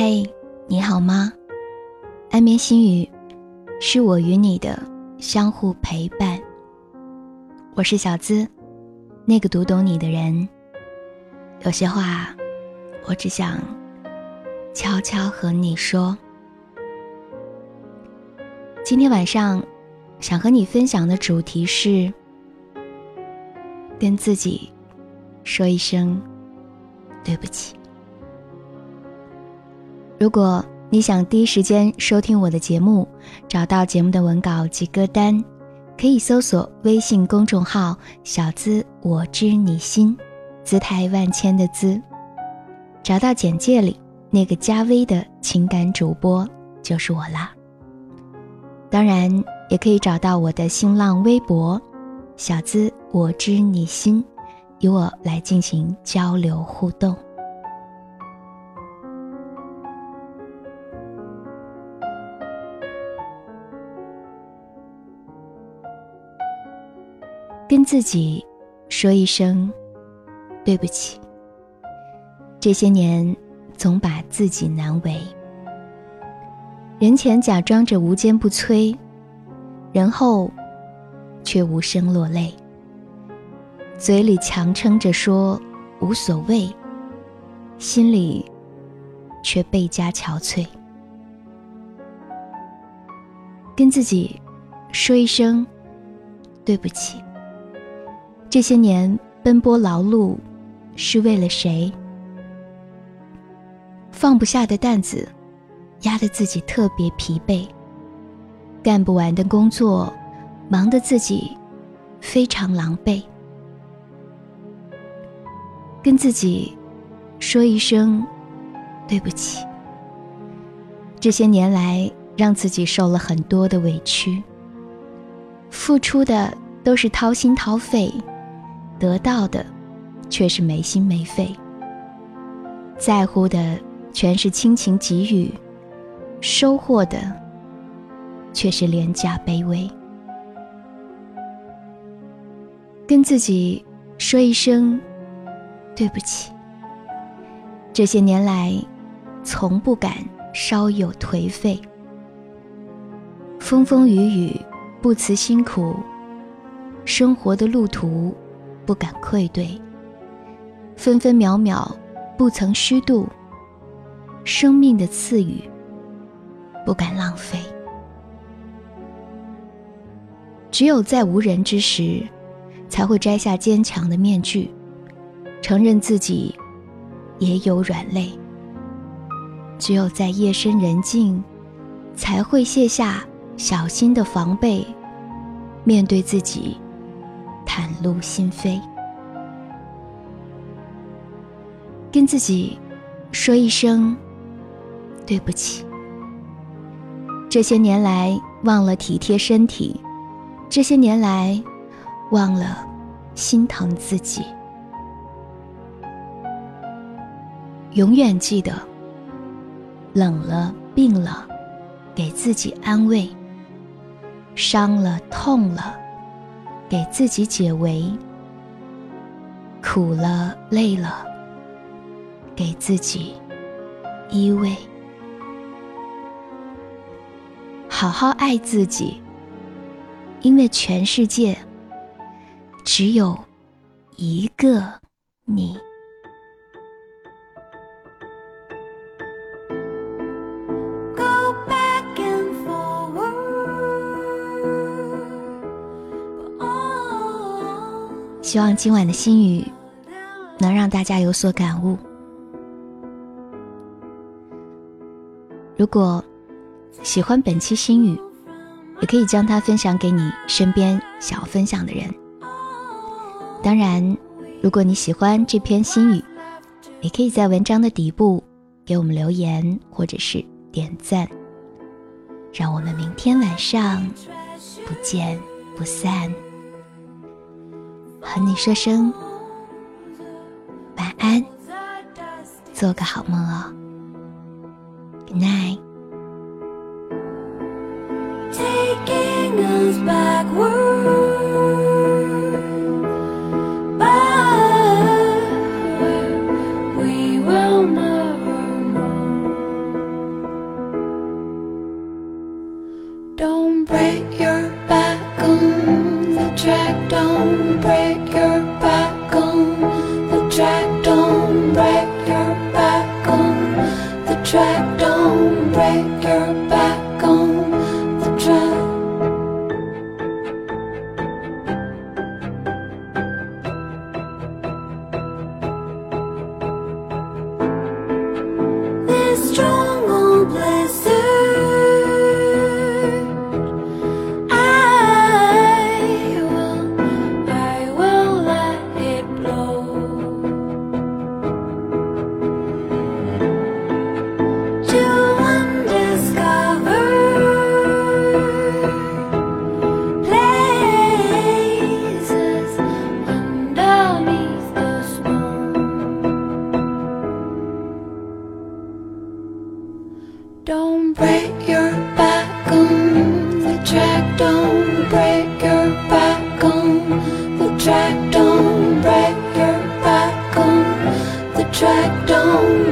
嗨，你好吗？安眠心语，是我与你的相互陪伴。我是小资，那个读懂你的人。有些话，我只想悄悄和你说。今天晚上，想和你分享的主题是跟自己说一声对不起。如果你想第一时间收听我的节目，找到节目的文稿及歌单，可以搜索微信公众号“小资我知你心”，姿态万千的“资”，找到简介里那个加微的情感主播就是我啦。当然，也可以找到我的新浪微博“小资我知你心”，与我来进行交流互动。自己说一声对不起。这些年总把自己难为，人前假装着无坚不摧，人后却无声落泪。嘴里强撑着说无所谓，心里却倍加憔悴。跟自己说一声对不起。这些年奔波劳碌，是为了谁？放不下的担子，压得自己特别疲惫；干不完的工作，忙得自己非常狼狈。跟自己说一声对不起。这些年来，让自己受了很多的委屈，付出的都是掏心掏肺。得到的，却是没心没肺；在乎的全是亲情给予，收获的却是廉价卑微。跟自己说一声对不起。这些年来，从不敢稍有颓废，风风雨雨不辞辛苦，生活的路途。不敢愧对，分分秒秒不曾虚度，生命的赐予不敢浪费。只有在无人之时，才会摘下坚强的面具，承认自己也有软肋。只有在夜深人静，才会卸下小心的防备，面对自己。袒露心扉，跟自己说一声对不起。这些年来忘了体贴身体，这些年来忘了心疼自己。永远记得，冷了病了，给自己安慰；伤了痛了。给自己解围，苦了累了，给自己依偎，好好爱自己，因为全世界只有一个你。希望今晚的心语能让大家有所感悟。如果喜欢本期心语，也可以将它分享给你身边想要分享的人。当然，如果你喜欢这篇心语，也可以在文章的底部给我们留言或者是点赞。让我们明天晚上不见不散。和你说声晚安，做个好梦哦。Good night。Taking us backwards. Don't break track down.